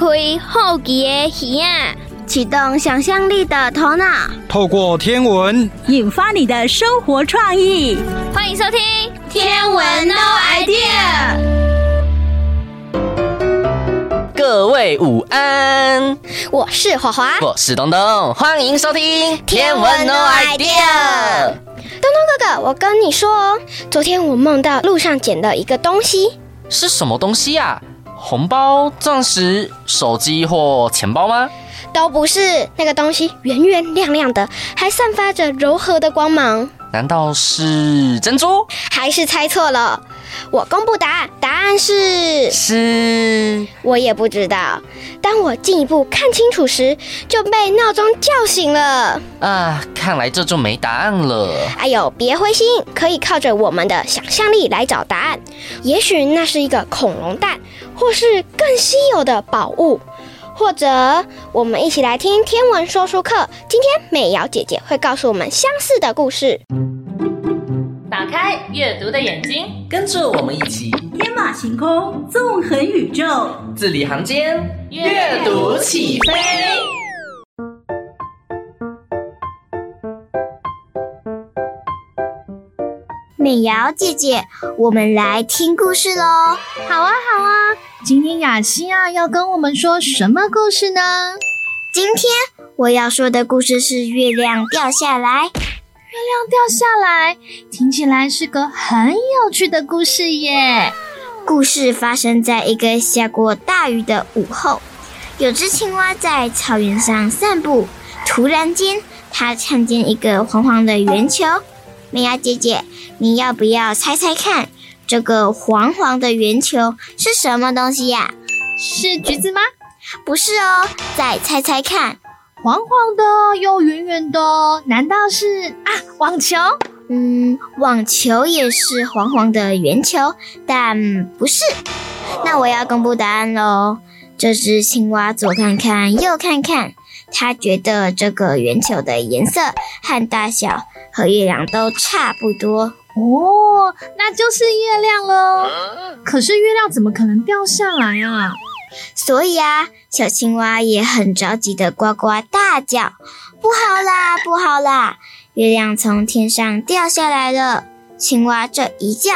开好奇的耳啊，启动想象力的头脑，透过天文引发你的生活创意。欢迎收听《天文 No Idea》。各位午安，我是华华，我是东东，欢迎收听《天文 No Idea》。东东哥哥，我跟你说哦，昨天我梦到路上捡了一个东西，是什么东西呀？红包、钻石、手机或钱包吗？都不是，那个东西圆圆亮亮的，还散发着柔和的光芒。难道是珍珠？还是猜错了？我公布答案，答案是是，我也不知道。当我进一步看清楚时，就被闹钟叫醒了。啊，看来这就没答案了。哎呦，别灰心，可以靠着我们的想象力来找答案。也许那是一个恐龙蛋，或是更稀有的宝物。或者，我们一起来听天文说书课。今天美瑶姐姐会告诉我们相似的故事。打开阅读的眼睛，跟着我们一起天马行空，纵横宇宙，字里行间阅读起飞。美瑶姐姐，我们来听故事喽！好啊，好啊。今天雅西亚要跟我们说什么故事呢？今天我要说的故事是月亮掉下来。月亮掉下来，听起来是个很有趣的故事耶。故事发生在一个下过大雨的午后，有只青蛙在草原上散步，突然间，它看见一个黄黄的圆球。美瑶姐姐，你要不要猜猜看？这个黄黄的圆球是什么东西呀？是橘子吗？不是哦，再猜猜看。黄黄的又圆圆的，难道是啊网球？嗯，网球也是黄黄的圆球，但不是。那我要公布答案喽。这只青蛙左看看右看看，它觉得这个圆球的颜色和大小和月亮都差不多。哦，那就是月亮喽。可是月亮怎么可能掉下来啊？所以啊，小青蛙也很着急的呱呱大叫：“不好啦，不好啦！月亮从天上掉下来了！”青蛙这一叫，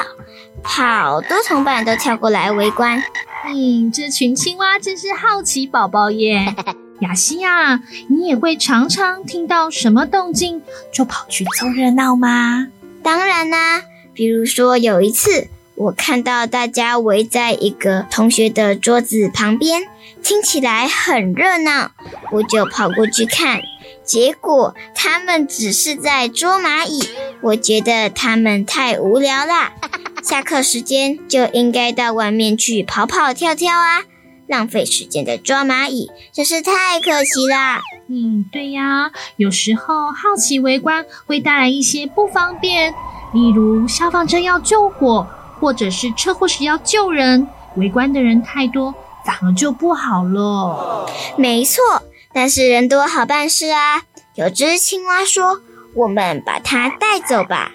好多同伴都跳过来围观。嗯，这群青蛙真是好奇宝宝耶。雅西亚，你也会常常听到什么动静就跑去凑热闹吗？当然啦，比如说有一次，我看到大家围在一个同学的桌子旁边，听起来很热闹，我就跑过去看，结果他们只是在捉蚂蚁，我觉得他们太无聊啦。下课时间就应该到外面去跑跑跳跳啊，浪费时间的抓蚂蚁真是太可惜啦。嗯，对呀，有时候好奇围观会带来一些不方便，例如消防车要救火，或者是车祸时要救人，围观的人太多，反而就不好了。没错，但是人多好办事啊。有只青蛙说：“我们把它带走吧。”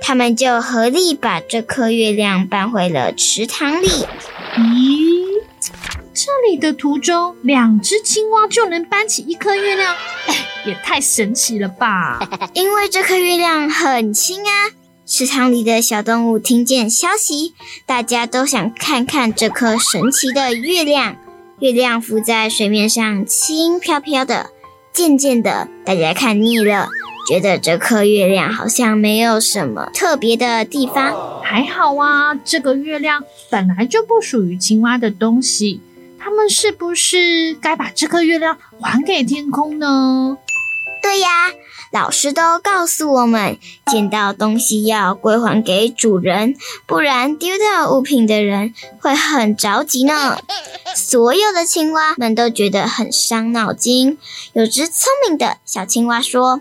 他们就合力把这颗月亮搬回了池塘里。咦？这里的途中，两只青蛙就能搬起一颗月亮，哎，也太神奇了吧！因为这颗月亮很轻啊。池塘里的小动物听见消息，大家都想看看这颗神奇的月亮。月亮浮在水面上，轻飘飘的。渐渐的，大家看腻了，觉得这颗月亮好像没有什么特别的地方。还好啊，这个月亮本来就不属于青蛙的东西。他们是不是该把这颗月亮还给天空呢？对呀，老师都告诉我们，捡到东西要归还给主人，不然丢掉物品的人会很着急呢。所有的青蛙们都觉得很伤脑筋。有只聪明的小青蛙说：“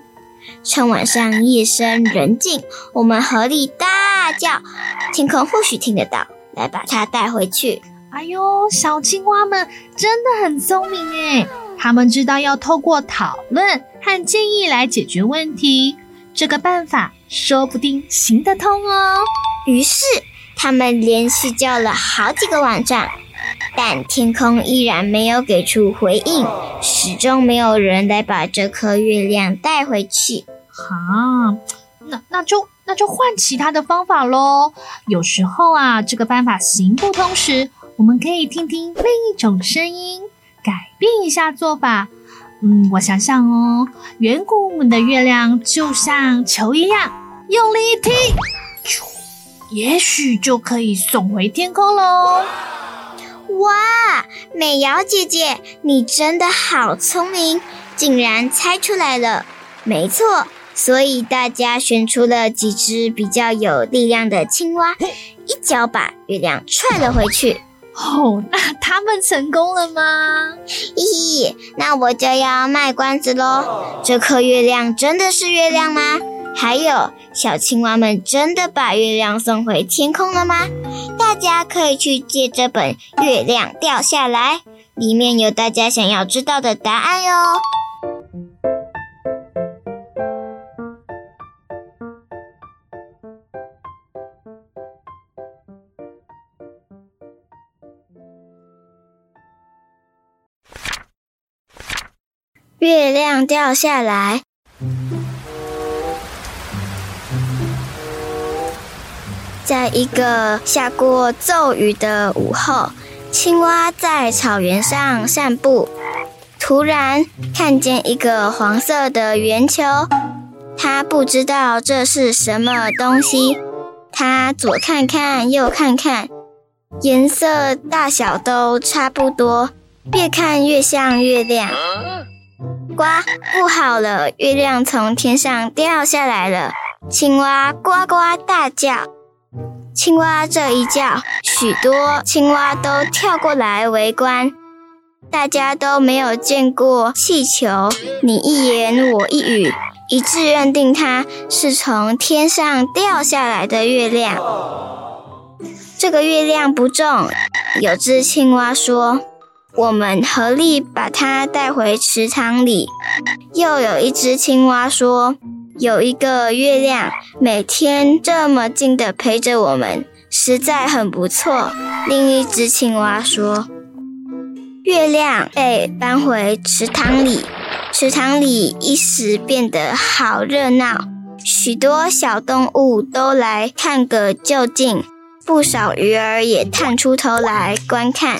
趁晚上夜深人静，我们合力大叫，天空或许听得到，来把它带回去。”哎呦，小青蛙们真的很聪明诶，他们知道要透过讨论和建议来解决问题，这个办法说不定行得通哦。于是，他们连续叫了好几个网站，但天空依然没有给出回应，始终没有人来把这颗月亮带回去。啊，那那就那就换其他的方法喽。有时候啊，这个办法行不通时，我们可以听听另一种声音，改变一下做法。嗯，我想想哦，圆鼓鼓的月亮就像球一样，用力一踢，也许就可以送回天空喽。哇，美瑶姐姐，你真的好聪明，竟然猜出来了。没错，所以大家选出了几只比较有力量的青蛙，一脚把月亮踹了回去。哦，那他们成功了吗？嘿嘿，那我就要卖关子喽。这颗月亮真的是月亮吗？还有，小青蛙们真的把月亮送回天空了吗？大家可以去借这本《月亮掉下来》，里面有大家想要知道的答案哟。月亮掉下来，在一个下过骤雨的午后，青蛙在草原上散步，突然看见一个黄色的圆球，它不知道这是什么东西，它左看看右看看，颜色大小都差不多，越看越像月亮。呱，不好了！月亮从天上掉下来了。青蛙呱呱大叫。青蛙这一叫，许多青蛙都跳过来围观。大家都没有见过气球，你一言我一语，一致认定它是从天上掉下来的月亮。这个月亮不重，有只青蛙说。我们合力把它带回池塘里。又有一只青蛙说：“有一个月亮，每天这么近的陪着我们，实在很不错。”另一只青蛙说：“月亮被搬回池塘里，池塘里一时变得好热闹，许多小动物都来看个究竟，不少鱼儿也探出头来观看。”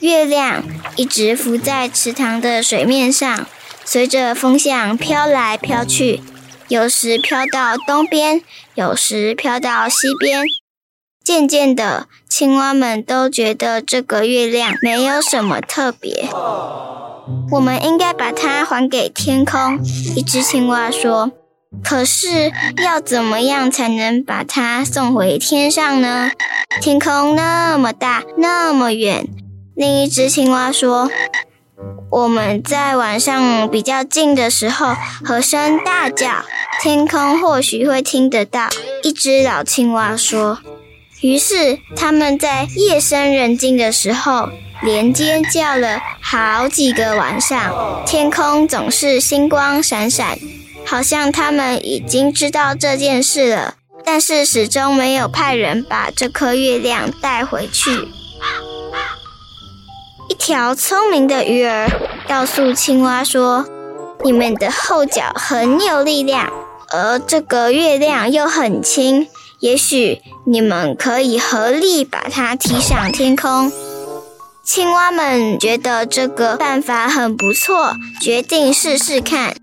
月亮一直浮在池塘的水面上，随着风向飘来飘去，有时飘到东边，有时飘到西边。渐渐的，青蛙们都觉得这个月亮没有什么特别。我们应该把它还给天空。一只青蛙说：“可是要怎么样才能把它送回天上呢？天空那么大，那么远。”另一只青蛙说：“我们在晚上比较静的时候和声大叫，天空或许会听得到。”一只老青蛙说。于是他们在夜深人静的时候连尖叫了好几个晚上，天空总是星光闪闪，好像他们已经知道这件事了，但是始终没有派人把这颗月亮带回去。条聪明的鱼儿告诉青蛙说：“你们的后脚很有力量，而这个月亮又很轻，也许你们可以合力把它提上天空。”青蛙们觉得这个办法很不错，决定试试看。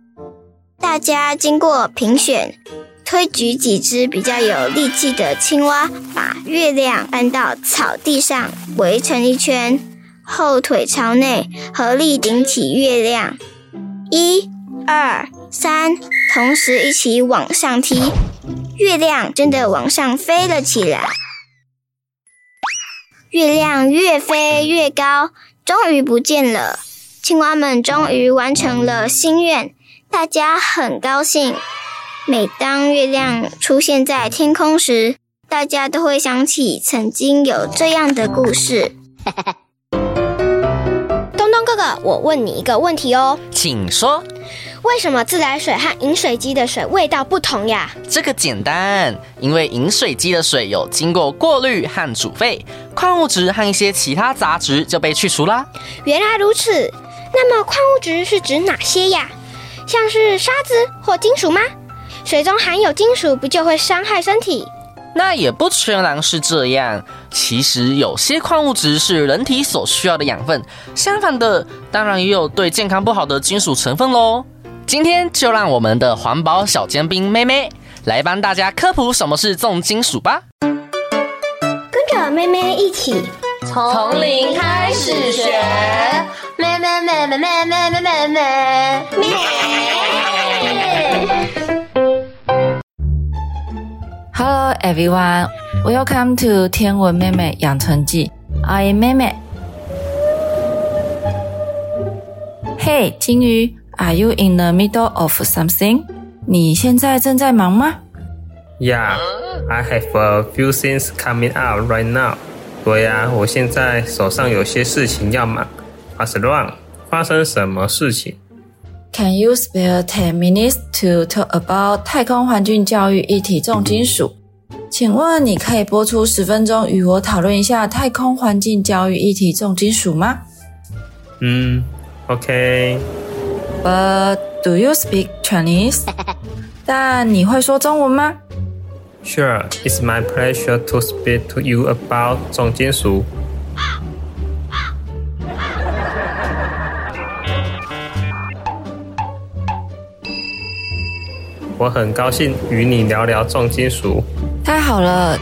大家经过评选，推举几只比较有力气的青蛙，把月亮搬到草地上，围成一圈。后腿朝内，合力顶起月亮，一、二、三，同时一起往上踢，月亮真的往上飞了起来。月亮越飞越高，终于不见了。青蛙们终于完成了心愿，大家很高兴。每当月亮出现在天空时，大家都会想起曾经有这样的故事。哥哥，我问你一个问题哦，请说。为什么自来水和饮水机的水味道不同呀？这个简单，因为饮水机的水有经过过滤和煮沸，矿物质和一些其他杂质就被去除啦。原来如此，那么矿物质是指哪些呀？像是沙子或金属吗？水中含有金属，不就会伤害身体？那也不全然是这样。其实有些矿物质是人体所需要的养分，相反的，当然也有对健康不好的金属成分喽。今天就让我们的环保小尖兵妹妹来帮大家科普什么是重金属吧。跟着妹妹一起从零开始学，妹妹妹妹妹妹妹妹妹妹。Hello everyone, welcome to 天文妹妹养成记。I am 妹妹。Hey，金鱼，Are you in the middle of something？你现在正在忙吗？Yeah, I have a few things coming up right now。对呀，我现在手上有些事情要忙。What's wrong？发生什么事情 ？Can you spare ten minutes to talk about 太空环境教育议题重金属？请问你可以播出十分钟与我讨论一下太空环境教育议题重金属吗？嗯，OK。But do you speak Chinese？但你会说中文吗？Sure, it's my pleasure to speak to you about 重金属。 我很高兴与你聊聊重金属。太好了！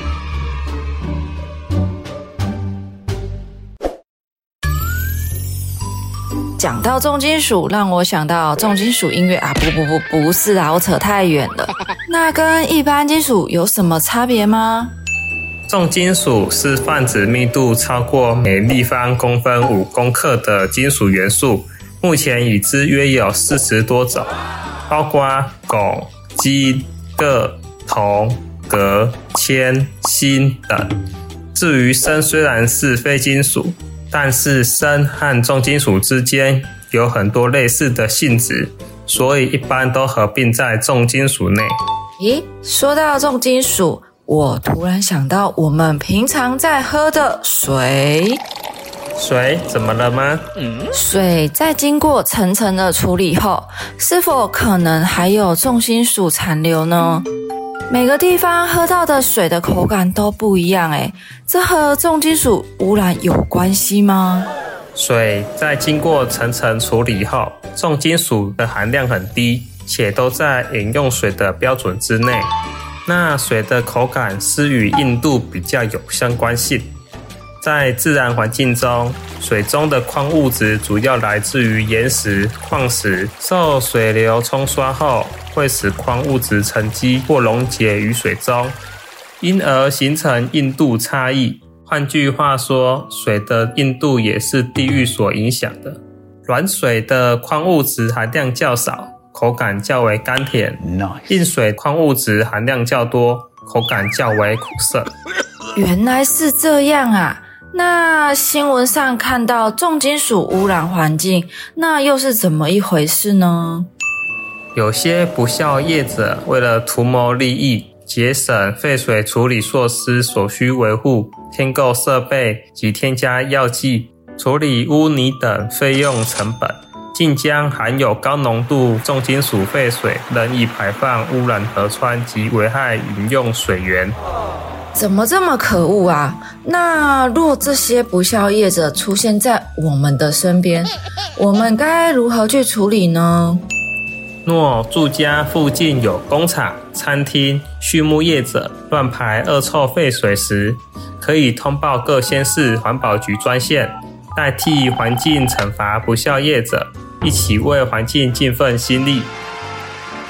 讲到重金属，让我想到重金属音乐啊！不不不，不是啊，我扯太远了。那跟一般金属有什么差别吗？重金属是泛指密度超过每立方公分五公克的金属元素，目前已知约有四十多种，包括汞。金、铬、铜、鎘、铅、锌等。至于砷，虽然是非金属，但是砷和重金属之间有很多类似的性质，所以一般都合并在重金属内。咦，说到重金属，我突然想到我们平常在喝的水。水怎么了吗？嗯，水在经过层层的处理后，是否可能还有重金属残留呢？每个地方喝到的水的口感都不一样，诶，这和重金属污染有关系吗？水在经过层层处理后，重金属的含量很低，且都在饮用水的标准之内。那水的口感是与硬度比较有相关性。在自然环境中，水中的矿物质主要来自于岩石、矿石，受水流冲刷后，会使矿物质沉积或溶解于水中，因而形成硬度差异。换句话说，水的硬度也是地域所影响的。软水的矿物质含量较少，口感较为甘甜；Nice. 硬水矿物质含量较多，口感较为苦涩。原来是这样啊！那新闻上看到重金属污染环境，那又是怎么一回事呢？有些不肖业者为了图谋利益，节省废水处理设施所需维护、添购设备及添加药剂、处理污泥等费用成本，竟将含有高浓度重金属废水任意排放，污染河川及危害饮用水源。怎么这么可恶啊？那若这些不孝业者出现在我们的身边，我们该如何去处理呢？若住家附近有工厂、餐厅、畜牧业者乱排恶臭废水时，可以通报各县市环保局专线，代替环境惩罚不孝业者，一起为环境尽份心力。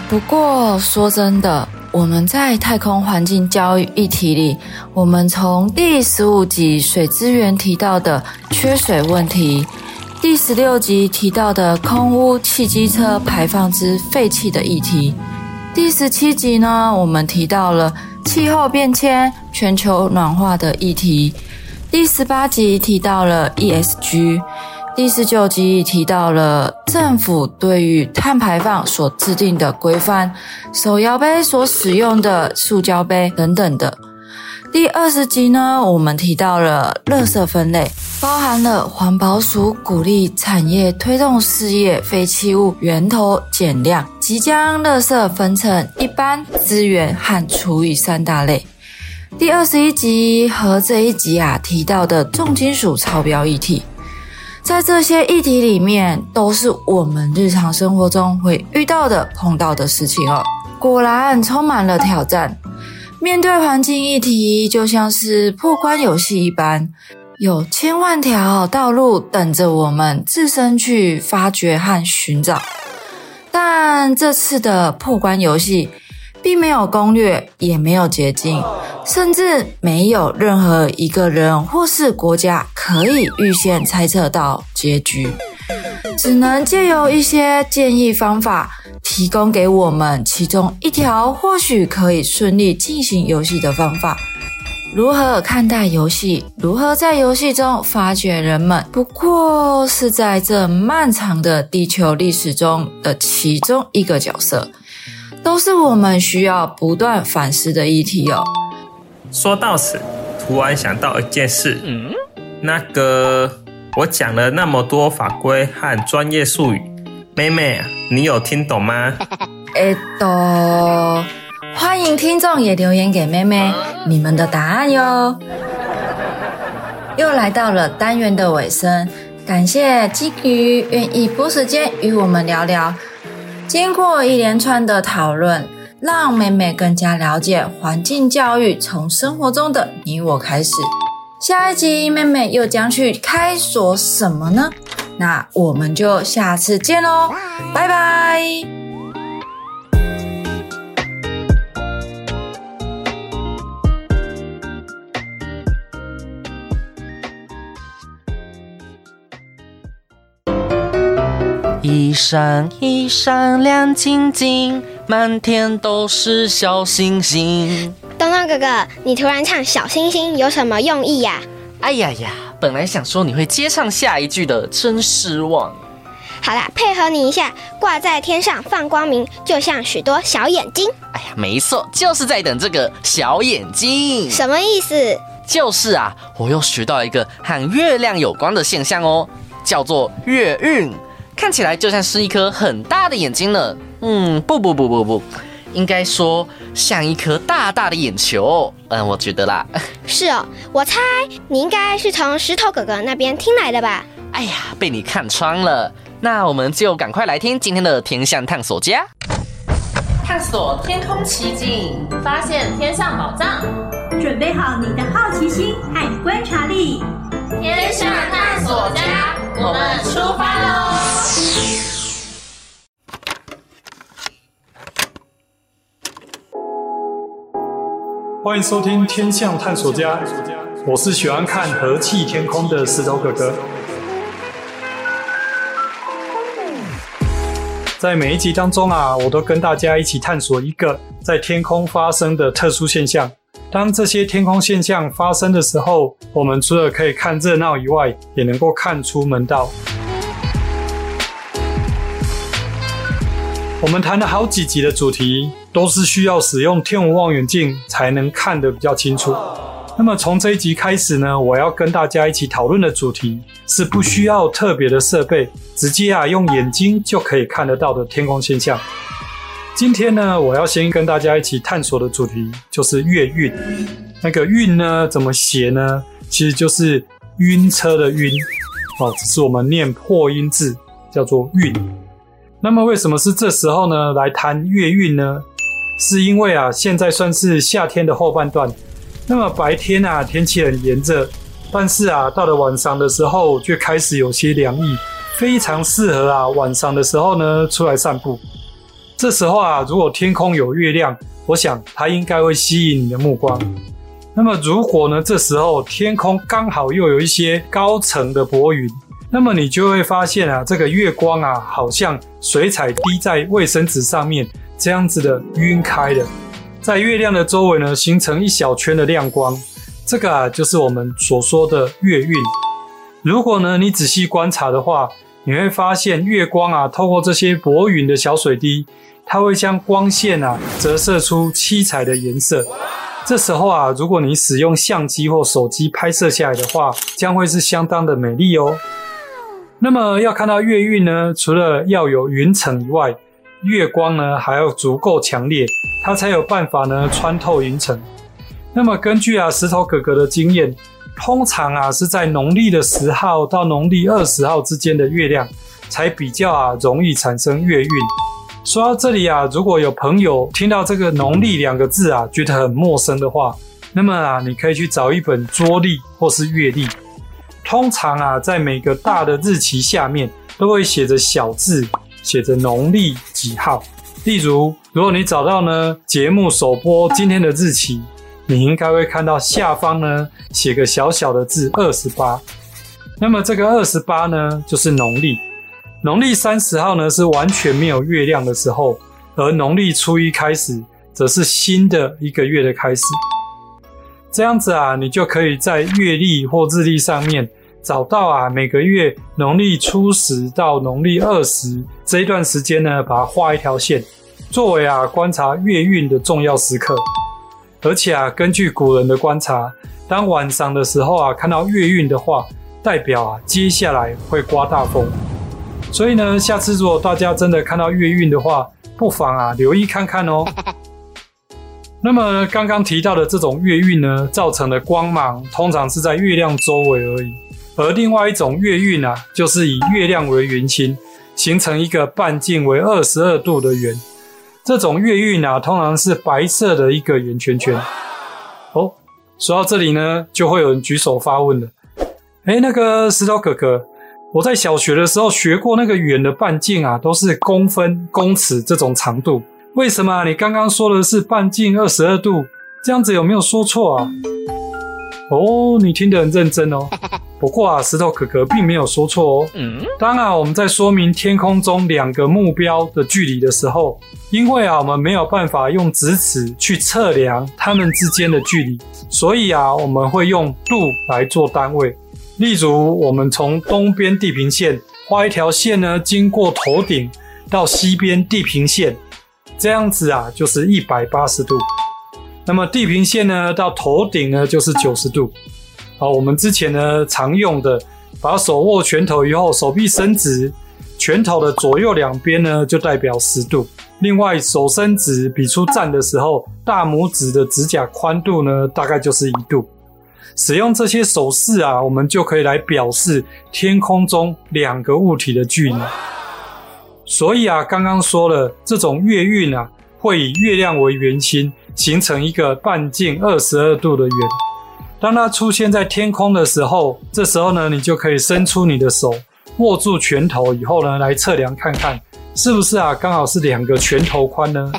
不过说真的。我们在太空环境教育议题里，我们从第十五集水资源提到的缺水问题，第十六集提到的空污汽机车排放之废气的议题，第十七集呢，我们提到了气候变迁、全球暖化的议题，第十八集提到了 ESG，第十九集提到了政府对于碳排放所制定的规范，手摇杯所使用的塑胶杯等等的。第二十集呢，我们提到了垃圾分类，包含了环保署鼓励产业推动事业废弃物源头减量，即将垃圾分成一般、资源和厨余三大类。第二十一集和这一集啊提到的重金属超标议题，在这些议题里面，都是我们日常生活中会遇到的、碰到的事情哦。果然充满了挑战。面对环境议题，就像是破关游戏一般，有千万条道路等着我们自身去发掘和寻找。但这次的破关游戏，并没有攻略，也没有捷径，甚至没有任何一个人或是国家可以预先猜测到结局，只能借由一些建议方法。提供给我们其中一条或许可以顺利进行游戏的方法。如何看待游戏？如何在游戏中发掘人们？不过是在这漫长的地球历史中的其中一个角色，都是我们需要不断反思的议题哦。说到此，突然想到一件事，那个我讲了那么多法规和专业术语。妹妹，你有听懂吗？哎，都欢迎听众也留言给妹妹你们的答案哟。又来到了单元的尾声，感谢金鱼愿意拨时间与我们聊聊。经过一连串的讨论，让妹妹更加了解环境教育从生活中的你我开始。下一集妹妹又将去开锁什么呢？那我们就下次见喽，拜拜。一闪一闪亮晶晶，满天都是小星星。东东哥哥，你突然唱小星星有什么用意呀？哎呀呀！本来想说你会接唱下一句的，真失望。好啦，配合你一下，挂在天上放光明，就像许多小眼睛。哎呀，没错，就是在等这个小眼睛。什么意思？就是啊，我又学到一个和月亮有关的现象哦，叫做月晕，看起来就像是一颗很大的眼睛呢。嗯，不不不不不。应该说像一颗大大的眼球，嗯，我觉得啦。是哦，我猜你应该是从石头哥哥那边听来的吧？哎呀，被你看穿了。那我们就赶快来听今天的天象探索家，探索天空奇景，发现天象宝藏，准备好你的好奇心和观察力，天象探索家，我们出发喽！欢迎收听《天象探索家》，我是喜欢看和气天空的石头哥哥。在每一集当中啊，我都跟大家一起探索一个在天空发生的特殊现象。当这些天空现象发生的时候，我们除了可以看热闹以外，也能够看出门道。我们谈了好几集的主题，都是需要使用天文望远镜才能看得比较清楚。那么从这一集开始呢，我要跟大家一起讨论的主题是不需要特别的设备，直接啊用眼睛就可以看得到的天空现象。今天呢，我要先跟大家一起探索的主题就是月晕。那个晕呢，怎么写呢？其实就是晕车的晕，哦，只是我们念破音字，叫做晕。那么为什么是这时候呢？来谈月晕呢？是因为啊，现在算是夏天的后半段。那么白天啊，天气很炎热，但是啊，到了晚上的时候，却开始有些凉意，非常适合啊，晚上的时候呢，出来散步。这时候啊，如果天空有月亮，我想它应该会吸引你的目光。那么如果呢，这时候天空刚好又有一些高层的薄云。那么你就会发现啊，这个月光啊，好像水彩滴在卫生纸上面，这样子的晕开了，在月亮的周围呢，形成一小圈的亮光，这个啊，就是我们所说的月晕。如果呢你仔细观察的话，你会发现月光啊透过这些薄云的小水滴，它会将光线啊折射出七彩的颜色。这时候啊，如果你使用相机或手机拍摄下来的话，将会是相当的美丽哦。那么要看到月晕呢，除了要有云层以外，月光呢还要足够强烈，它才有办法呢穿透云层。那么根据啊石头哥哥的经验，通常啊是在农历的十号到农历二十号之间的月亮，才比较啊容易产生月运。说到这里啊，如果有朋友听到这个农历两个字啊，觉得很陌生的话，那么啊，你可以去找一本桌历或是月历。通常啊，在每个大的日期下面都会写着小字，写着农历几号。例如，如果你找到呢节目首播今天的日期，你应该会看到下方呢写个小小的字二十八。那么这个二十八呢，就是农历。农历三十号呢是完全没有月亮的时候，而农历初一开始则是新的一个月的开始。这样子啊，你就可以在月历或日历上面找到啊每个月农历初十到农历二十这一段时间呢，把它画一条线，作为啊观察月运的重要时刻。而且啊，根据古人的观察，当晚上的时候啊看到月晕的话，代表啊接下来会刮大风。所以呢，下次如果大家真的看到月晕的话，不妨啊留意看看哦。那么刚刚提到的这种月晕呢，造成的光芒通常是在月亮周围而已。而另外一种月晕啊，就是以月亮为圆心，形成一个半径为二十二度的圆。这种月晕啊，通常是白色的一个圆圈圈。哦，说到这里呢，就会有人举手发问了。诶，那个石头哥哥。我在小学的时候学过那个圆的半径啊，都是公分、公尺这种长度。为什么你刚刚说的是半径二十二度？这样子有没有说错啊？哦，你听得很认真哦。不过啊，石头哥哥并没有说错哦。嗯当然，我们在说明天空中两个目标的距离的时候，因为啊，我们没有办法用直尺去测量它们之间的距离，所以啊，我们会用度来做单位。例如，我们从东边地平线画一条线呢，经过头顶到西边地平线，这样子啊，就是一百八十度。那么地平线呢，到头顶呢，就是九十度。啊，我们之前呢常用的，把手握拳头以后，手臂伸直，拳头的左右两边呢就代表十度。另外，手伸直比出赞的时候，大拇指的指甲宽度呢，大概就是一度。使用这些手势啊，我们就可以来表示天空中两个物体的距离。所以啊，刚刚说了，这种月晕啊，会以月亮为圆心，形成一个半径二十二度的圆。当它出现在天空的时候，这时候呢，你就可以伸出你的手，握住拳头以后呢，来测量看看，是不是啊，刚好是两个拳头宽呢？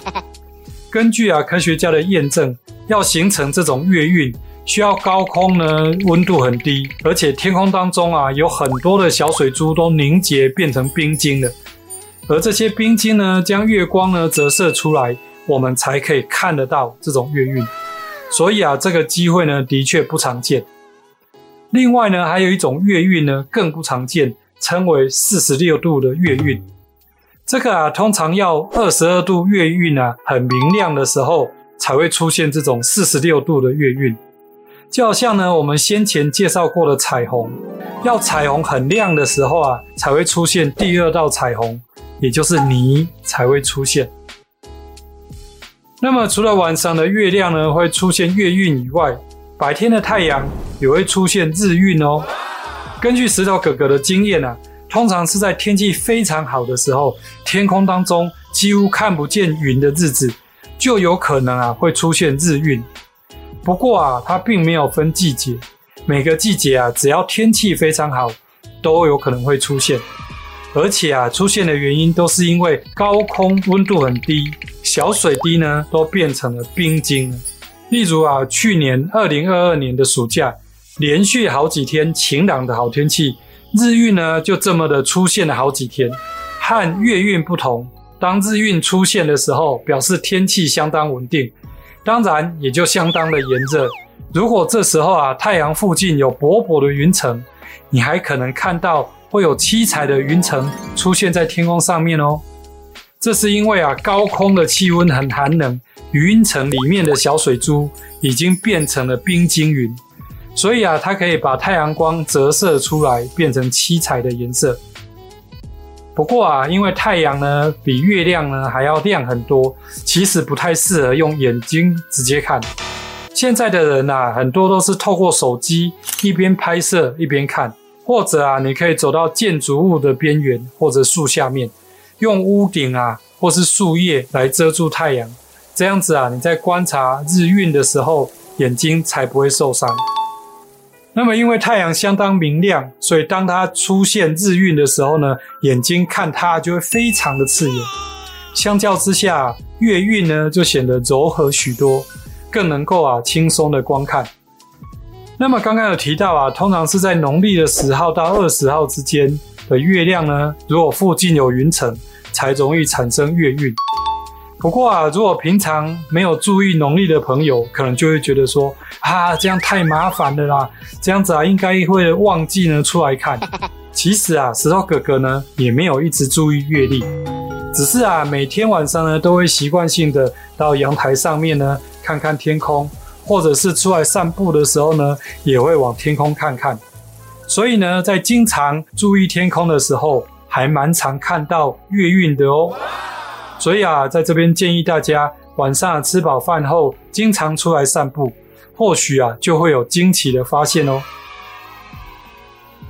根据啊科学家的验证，要形成这种月晕。需要高空呢，温度很低，而且天空当中啊，有很多的小水珠都凝结变成冰晶了，而这些冰晶呢，将月光呢折射出来，我们才可以看得到这种月晕。所以啊，这个机会呢，的确不常见。另外呢，还有一种月晕呢，更不常见，称为四十六度的月晕。这个啊，通常要二十二度月晕啊，很明亮的时候，才会出现这种四十六度的月晕。就好像呢，我们先前介绍过的彩虹，要彩虹很亮的时候啊，才会出现第二道彩虹，也就是霓才会出现。那么除了晚上的月亮呢，会出现月晕以外，白天的太阳也会出现日晕哦。根据石头哥哥的经验啊，通常是在天气非常好的时候，天空当中几乎看不见云的日子，就有可能啊会出现日晕。不过啊，它并没有分季节，每个季节啊，只要天气非常好，都有可能会出现。而且啊，出现的原因都是因为高空温度很低，小水滴呢都变成了冰晶。例如啊，去年二零二二年的暑假，连续好几天晴朗的好天气，日晕呢就这么的出现了好几天。和月晕不同，当日晕出现的时候，表示天气相当稳定。当然也就相当的炎热。如果这时候啊，太阳附近有薄薄的云层，你还可能看到会有七彩的云层出现在天空上面哦。这是因为啊，高空的气温很寒冷，云层里面的小水珠已经变成了冰晶云，所以啊，它可以把太阳光折射出来，变成七彩的颜色。不过啊，因为太阳呢比月亮呢还要亮很多，其实不太适合用眼睛直接看。现在的人啊，很多都是透过手机一边拍摄一边看，或者啊，你可以走到建筑物的边缘或者树下面，用屋顶啊或是树叶来遮住太阳，这样子啊，你在观察日晕的时候，眼睛才不会受伤。那么，因为太阳相当明亮，所以当它出现日晕的时候呢，眼睛看它就会非常的刺眼。相较之下，月晕呢就显得柔和许多，更能够啊轻松的观看。那么刚刚有提到啊，通常是在农历的十号到二十号之间的月亮呢，如果附近有云层，才容易产生月晕。不过啊，如果平常没有注意农历的朋友，可能就会觉得说啊，这样太麻烦了啦，这样子啊，应该会忘记呢出来看。其实啊，石头哥哥呢也没有一直注意月历，只是啊，每天晚上呢都会习惯性的到阳台上面呢看看天空，或者是出来散步的时候呢，也会往天空看看。所以呢，在经常注意天空的时候，还蛮常看到月晕的哦。所以啊，在这边建议大家晚上吃饱饭后，经常出来散步，或许啊就会有惊奇的发现哦。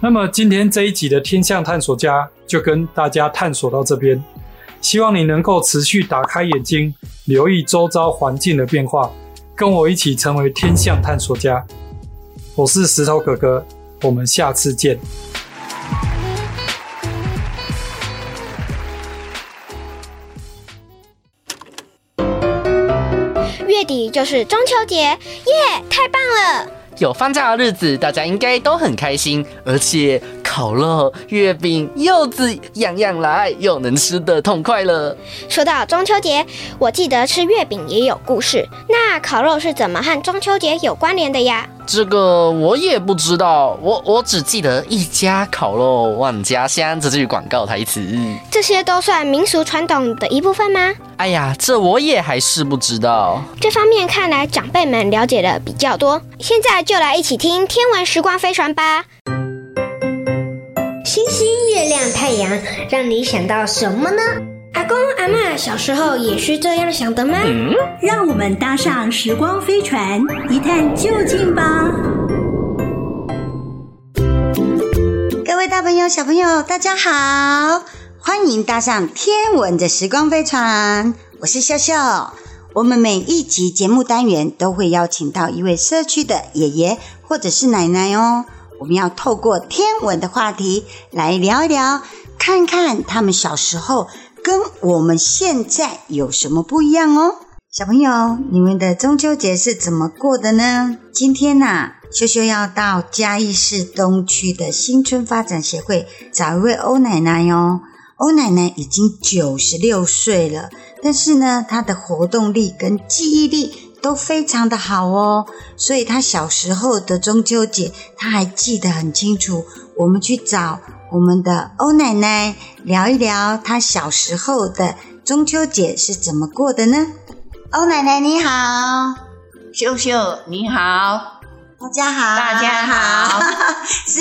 那么今天这一集的天象探索家就跟大家探索到这边，希望你能够持续打开眼睛，留意周遭环境的变化，跟我一起成为天象探索家。我是石头哥哥，我们下次见。月底就是中秋节，耶！太棒了！有放假的日子，大家应该都很开心，而且烤肉、月饼、柚子样样来，又能吃得痛快了。说到中秋节，我记得吃月饼也有故事。那烤肉是怎么和中秋节有关联的呀？这个我也不知道，我我只记得一家烤肉万家香这句广告台词。这些都算民俗传统的一部分吗？哎呀，这我也还是不知道。这方面看来长辈们了解的比较多。现在就来一起听天文时光飞船吧。太阳，让你想到什么呢？阿公阿妈小时候也是这样想的吗？嗯，让我们搭上时光飞船，一探究竟吧。各位大朋友、小朋友，大家好，欢迎搭上天文的时光飞船。我是笑笑。我们每一集节目单元都会邀请到一位社区的爷爷或者是奶奶哦。我们要透过天文的话题来聊一聊，看看他们小时候。跟我们现在有什么不一样哦？小朋友，你们的中秋节是怎么过的呢？今天呐、啊，秀秀要到嘉义市东区的新村发展协会找一位欧奶奶哦。欧奶奶已经九十六岁了，但是呢，她的活动力跟记忆力都非常的好哦，所以他小时候的中秋节，他还记得很清楚。我们去找。我们的欧奶奶聊一聊他小时候的中秋节是怎么过的呢？欧奶奶你好，秀秀你好，大家好，大家好，是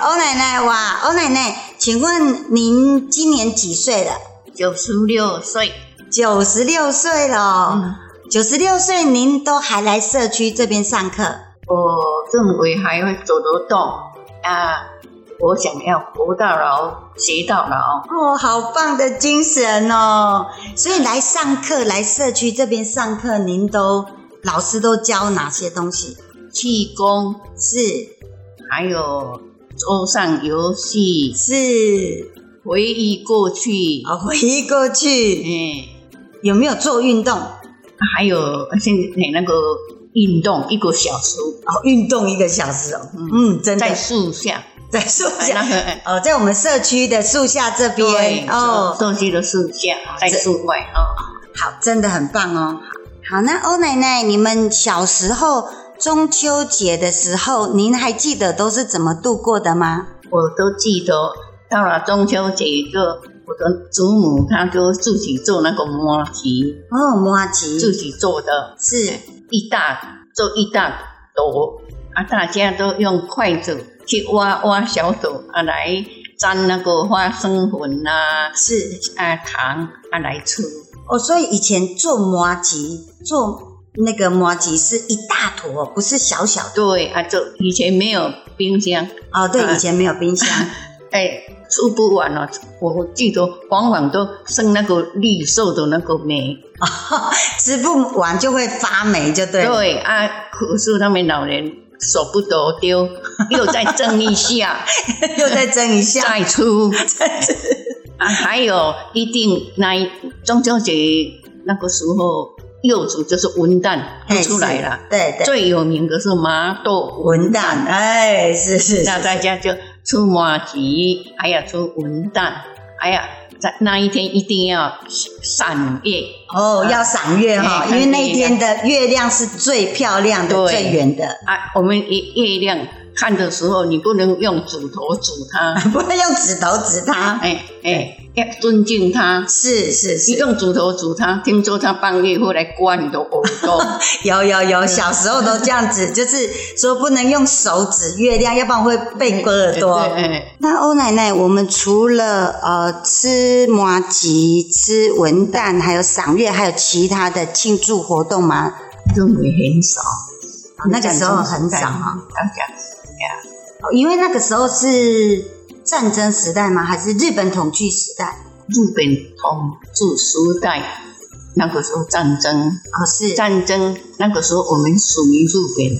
欧奶奶哇，欧奶奶，请问您今年几岁了？九十六岁，九十六岁了，九十六岁您都还来社区这边上课？我认为还会走得动啊。我想要活到老，学到老。哦，好棒的精神哦！所以来上课，来社区这边上课，您都老师都教哪些东西？气功是，还有桌上游戏是，回忆过去啊、哦，回忆过去。嗯，有没有做运动？还有现在那个运动一个小时哦，运动一个小时哦。嗯，嗯真的在树下。在树下哦，在我们社区的树下这边哦，社区的树下，在树外哦。好，真的很棒哦。好，那欧奶奶，你们小时候中秋节的时候，您还记得都是怎么度过的吗？我都记得，到了中秋节就我的祖母她就自己做那个麻糬哦，麻糬自己做的，是一大做一大朵啊，大家都用筷子去挖挖小朵啊来。沾那个花生粉呐、啊，是啊糖啊来吃哦。所以以前做麻糬，做那个麻糬是一大坨，不是小小的。对啊，就以前没有冰箱哦，对，啊、以前没有冰箱。哎，吃不完了，我记得往往都剩那个绿色的那个霉，哦，吃不完就会发霉，就对。对啊，可是他们老人。舍不得丢，又再蒸一下，又再蒸一下，再出，再出啊！还有一定那中秋节那个时候，柚子就是文旦都出来了，对对，最有名的是麻豆文旦，哎，是是，那大家就出麻吉，还要出文旦，哎呀。在那一天一定要赏月哦，要赏月哈，因为那一天的月亮是最漂亮的、最圆的啊。我们月月亮看的时候，你不能用指头指它，不能用指头指它，哎哎。要尊敬他，是是是，你用指头指他，听说他半夜会来刮你的耳朵。有有有，小时候都这样子，就是说不能用手指月亮，要不然会被割耳朵。那欧奶奶，我们除了呃吃麻吉、吃文旦，还有赏月，还有其他的庆祝活动吗？都没很少，那个时候很少哈。刚讲呀，因为那个时候是。战争时代吗？还是日本统治时代？日本统治时代，那个时候战争啊、哦，是战争。那个时候我们属于日本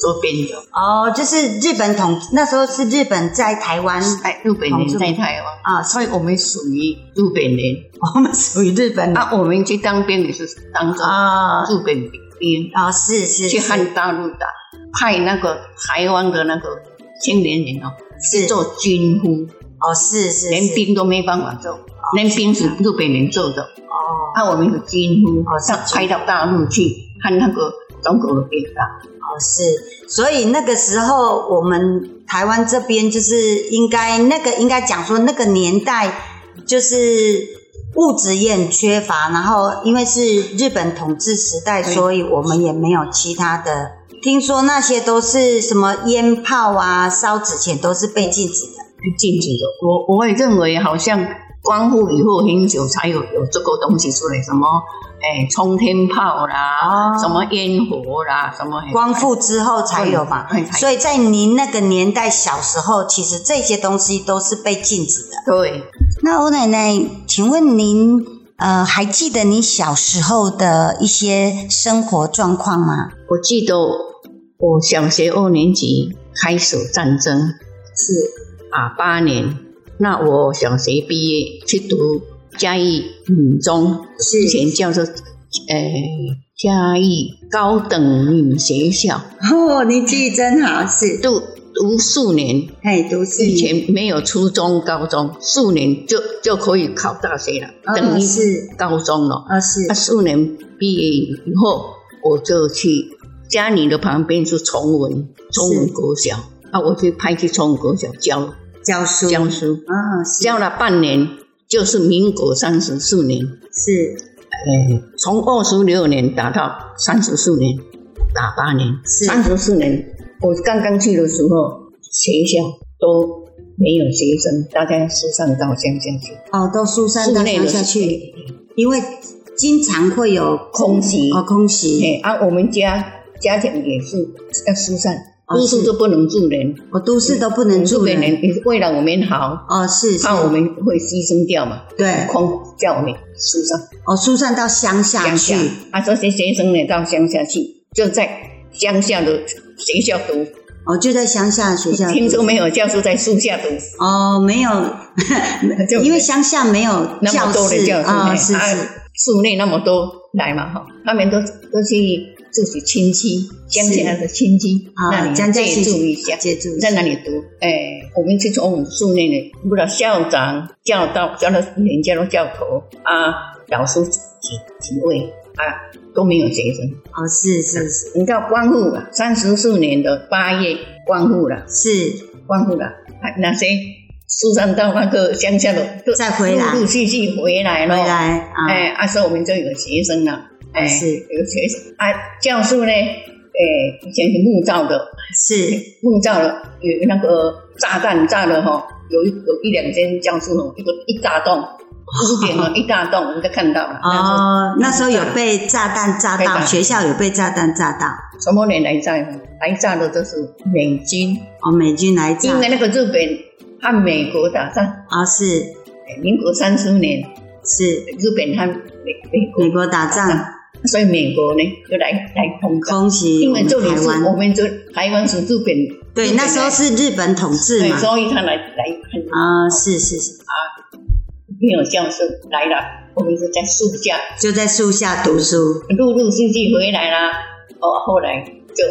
这边的哦，就是日本统那时候是日本在台湾，哎，日本人在台湾啊，所以我们属于日本人，我们属于日本人。啊，我们去当兵也是当做啊日本兵啊、是，是去汉大陆打，派那个台湾的那个青年人哦。是做军夫哦，是是，连兵都没办法做，连兵是日本人做的哦。那我们是军夫，哦，上派到大陆去看那个中国的兵啊哦，是。所以那个时候我们台湾这边就是应该那个应该讲说那个年代就是物质也很缺乏，然后因为是日本统治时代，所以我们也没有其他的。听说那些都是什么烟炮啊、烧纸钱都是被禁止的，被禁止的。我我也认为好像光复以后很久才有有这个东西出来，什么哎冲天炮啦，哦、什么烟火啦，什么光复之后才有嘛。所以在您那个年代小时候，其实这些东西都是被禁止的。对。那欧奶奶，请问您呃还记得你小时候的一些生活状况吗？我记得。我小学二年级开始战争，是啊八年。那我小学毕业去读嘉义女中，之前叫做呃嘉义高等女学校。哦，你记忆真好，是读读四年，哎，读四年。以前没有初中、高中，四年就就可以考大学了，哦、等于是高中了。啊，是。那四年毕业以后，我就去。家里的旁边是崇文，崇文国小。啊，我就派去崇文国小教教书，教书。啊，教了半年，就是民国三十四年，是，呃，从二十六年打到三十四年，打八年，三十四年。我刚刚去的时候，学校都没有学生，大家疏散到乡下去。哦，到疏散到乡下去，因为经常会有空袭，哦，空袭。啊，我们家。家庭也是要疏散，都市都不能住人，哦，都市都不能住人，也是为了我们好，哦，是，怕我们会牺牲掉嘛，对，空叫我们疏散，哦，疏散到乡下去，啊，这些学生呢到乡下去，就在乡下的学校读，哦，就在乡下的学校，听说没有教室在树下读，哦，没有，因为乡下没有那么多的教室，啊，是是，树内那么多来嘛，哈，他们都都去。自己亲戚，乡下的亲戚，那里借住一下，在那里读。哎，我们去从我们住内呢，不知道校长、教导、教导员、教导教头啊，老师几几位啊都没有学生。哦，是是是，你到光复了，三十四年的八月光复了，是。光复了，啊那些疏散到那个乡下的都再回来，陆陆续续回来了，回来啊，哎，啊，所以我们就有学生了，哎，是有学生啊，教室呢，哎，以前是木造的，是木造的，有那个炸弹炸的哈，有一有一两间教室哦，一个一炸洞。屋顶了一大洞，我们都看到了。哦，那时候有被炸弹炸到，学校有被炸弹炸到。什么人来炸？来炸的都是美军。哦，美军来炸。因为那个日本和美国打仗。啊，是。民国三十年。是。日本和美美国美国打仗，所以美国呢就来来空空袭。因为这里是我们这台湾是日本。对，那时候是日本统治嘛。所以他来来看。啊，是是是啊。没有教授来了，我们就在树下，就在树下读书，陆陆续续回来了。哦，后来就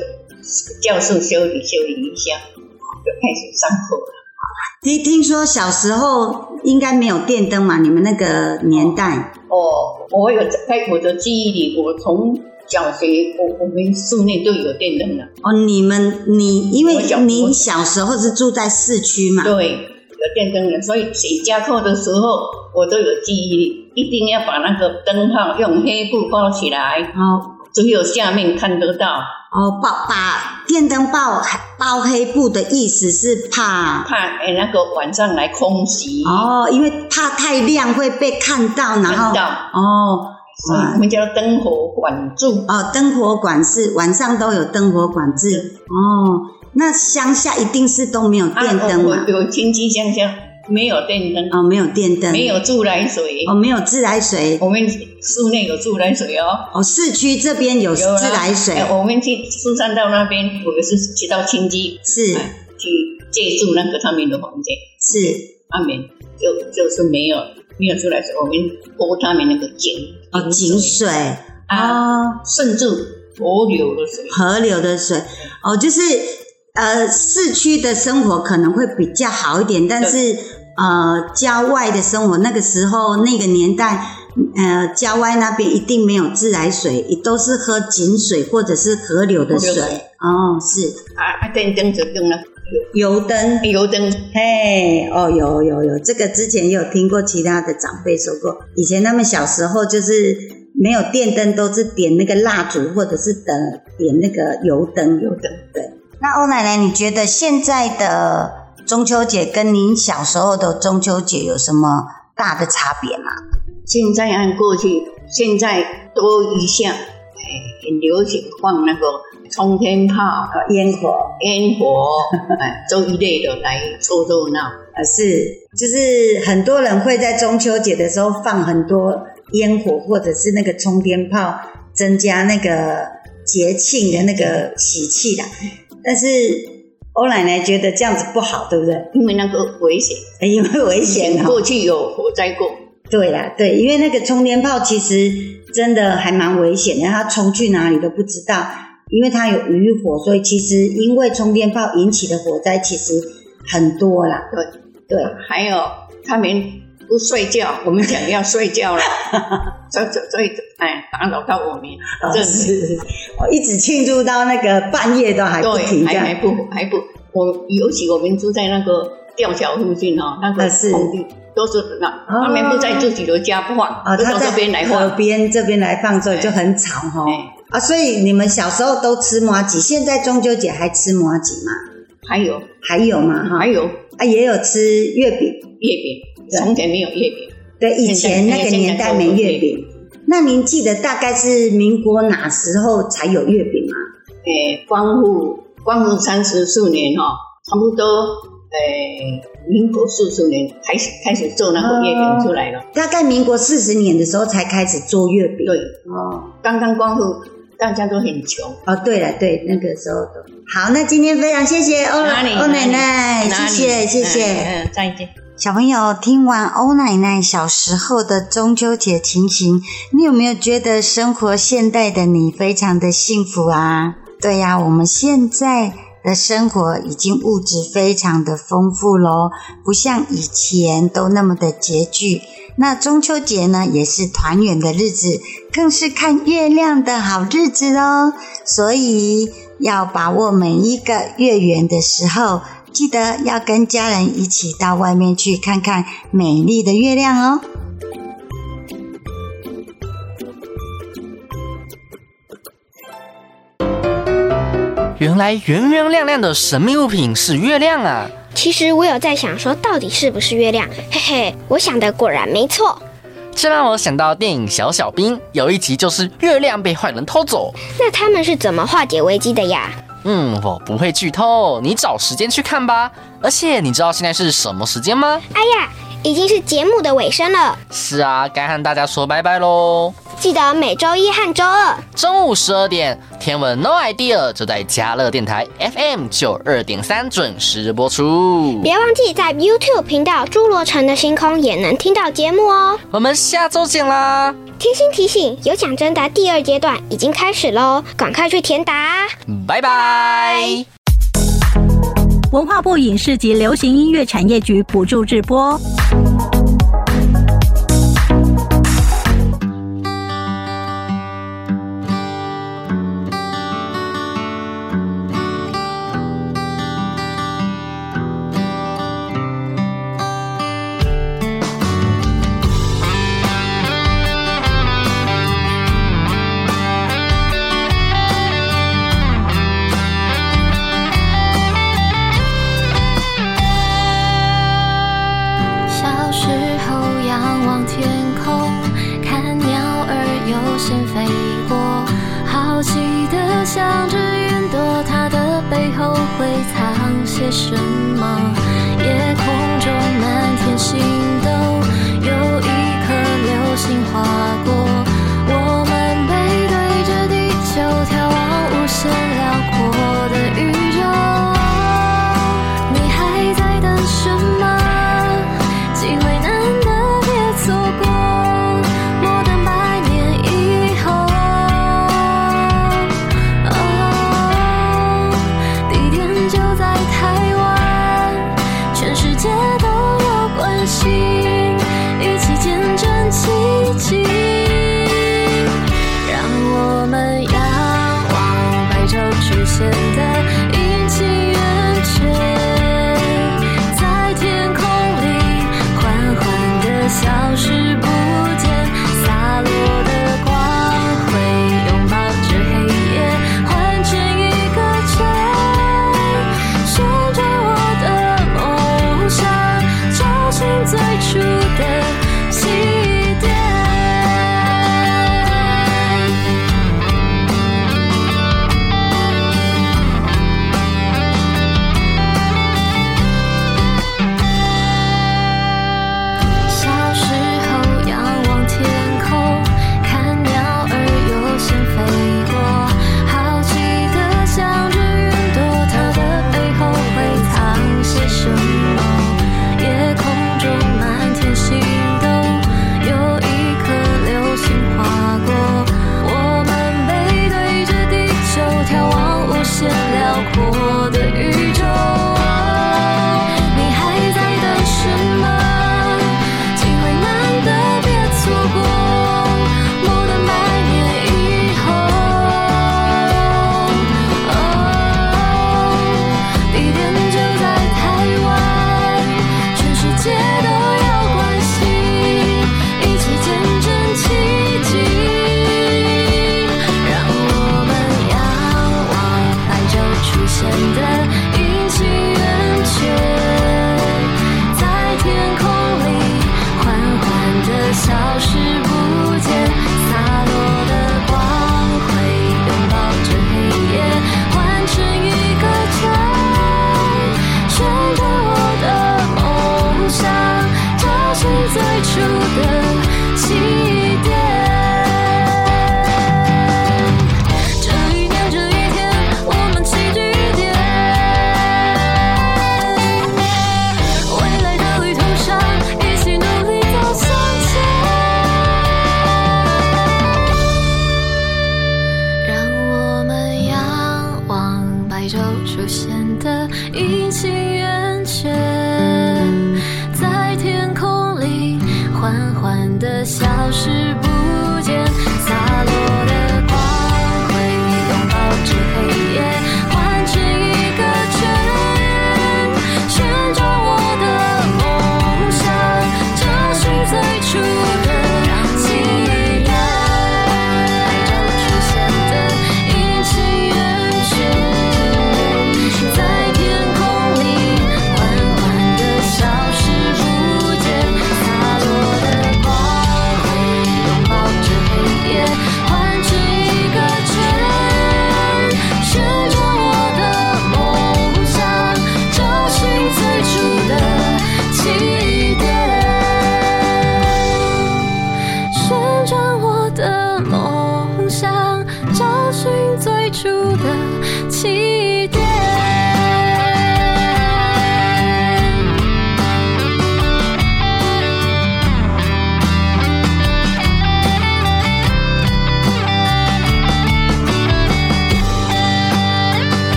教授修理修理一下，就开始上课了。听听说小时候应该没有电灯嘛？你们那个年代？哦，我有在我的记忆里，我从小学我我们室内都有电灯了。哦，你们你因为你小时候是住在市区嘛？对。有电灯的，所以写家课的时候，我都有记忆，一定要把那个灯泡用黑布包起来，哦，只有下面看得到。哦，包把电灯包包黑布的意思是怕怕哎那个晚上来空袭。哦，因为怕太亮会被看到，然后到哦，我们叫灯火管制。哦，灯火管制，晚上都有灯火管制。哦。那乡下一定是都没有电灯嘛？有亲戚乡下没有电灯。哦，没有电灯，没有自来水。哦，没有自来水。我们室内有自来水哦。哦，市区这边有自来水。我们去疏散到那边，我们是去到亲戚，是。去借住那个他们的房间，是。他们就就是没有没有自来水，我们拨他们那个井。哦，井水。啊，甚至河流的水，河流的水。哦，就是。呃，市区的生活可能会比较好一点，但是呃，郊外的生活，那个时候那个年代，呃，郊外那边一定没有自来水，也都是喝井水或者是河流的水。哦，是。啊，啊，电灯就用了。油灯，油灯，嘿，哦，有有有，这个之前也有听过其他的长辈说过，以前他们小时候就是没有电灯，都是点那个蜡烛或者是等点那个油灯，油灯，对。那欧奶奶，你觉得现在的中秋节跟您小时候的中秋节有什么大的差别吗？现在按过去，现在多一项，哎，很流行放那个冲天炮、烟火、烟火，哎，这一类的来凑热闹。啊，是，就是很多人会在中秋节的时候放很多烟火，或者是那个冲天炮，增加那个节庆的那个喜气的。但是欧奶奶觉得这样子不好，对不对？因为那个危险，因为危险。过去有火灾过。对啦，对，因为那个冲天炮其实真的还蛮危险的，它冲去哪里都不知道。因为它有余火，所以其实因为冲天炮引起的火灾其实很多啦。对对，还有他们。不睡觉，我们讲要睡觉了，所以所以哎，打扰到我们，这是我一直庆祝到那个半夜都还不停，还还不还不，我尤其我们住在那个吊桥附近哦，那个空地都是那他们不在自己的家不放，都到这边来放，河边这边来放，所以就很吵哈。啊，所以你们小时候都吃麻吉，现在中秋节还吃麻吉吗？还有。还有吗？还有啊，也有吃月饼，月饼。从前没有月饼，对，以前那个年代没月饼。那您记得大概是民国哪时候才有月饼吗？诶，光复光复三十四年哈，差不多诶，民国四十年开始开始做那个月饼出来了。大概民国四十年的时候才开始做月饼。对，哦，刚刚光复大家都很穷。哦，对了，对，那个时候都好。那今天非常谢谢欧欧奶奶，谢谢谢谢，嗯，再见。小朋友听完欧奶奶小时候的中秋节情形，你有没有觉得生活现代的你非常的幸福啊？对呀，我们现在的生活已经物质非常的丰富喽，不像以前都那么的拮据。那中秋节呢，也是团圆的日子，更是看月亮的好日子哦。所以要把握每一个月圆的时候，记得要跟家人一起到外面去看看美丽的月亮哦。原来圆圆亮亮的神秘物品是月亮啊！其实我有在想，说到底是不是月亮？嘿嘿，我想的果然没错。这让我想到电影《小小兵》，有一集就是月亮被坏人偷走。那他们是怎么化解危机的呀？嗯，我不会剧透，你找时间去看吧。而且你知道现在是什么时间吗？哎呀，已经是节目的尾声了。是啊，该和大家说拜拜喽。记得每周一和周二中午十二点，天文 No Idea 就在嘉乐电台 FM 九二点三准时播出。别忘记在 YouTube 频道《侏罗城的星空》也能听到节目哦。我们下周见啦！贴心提醒，有奖征答第二阶段已经开始喽，赶快去填答。拜拜。文化部影视及流行音乐产业局补助直播。什么。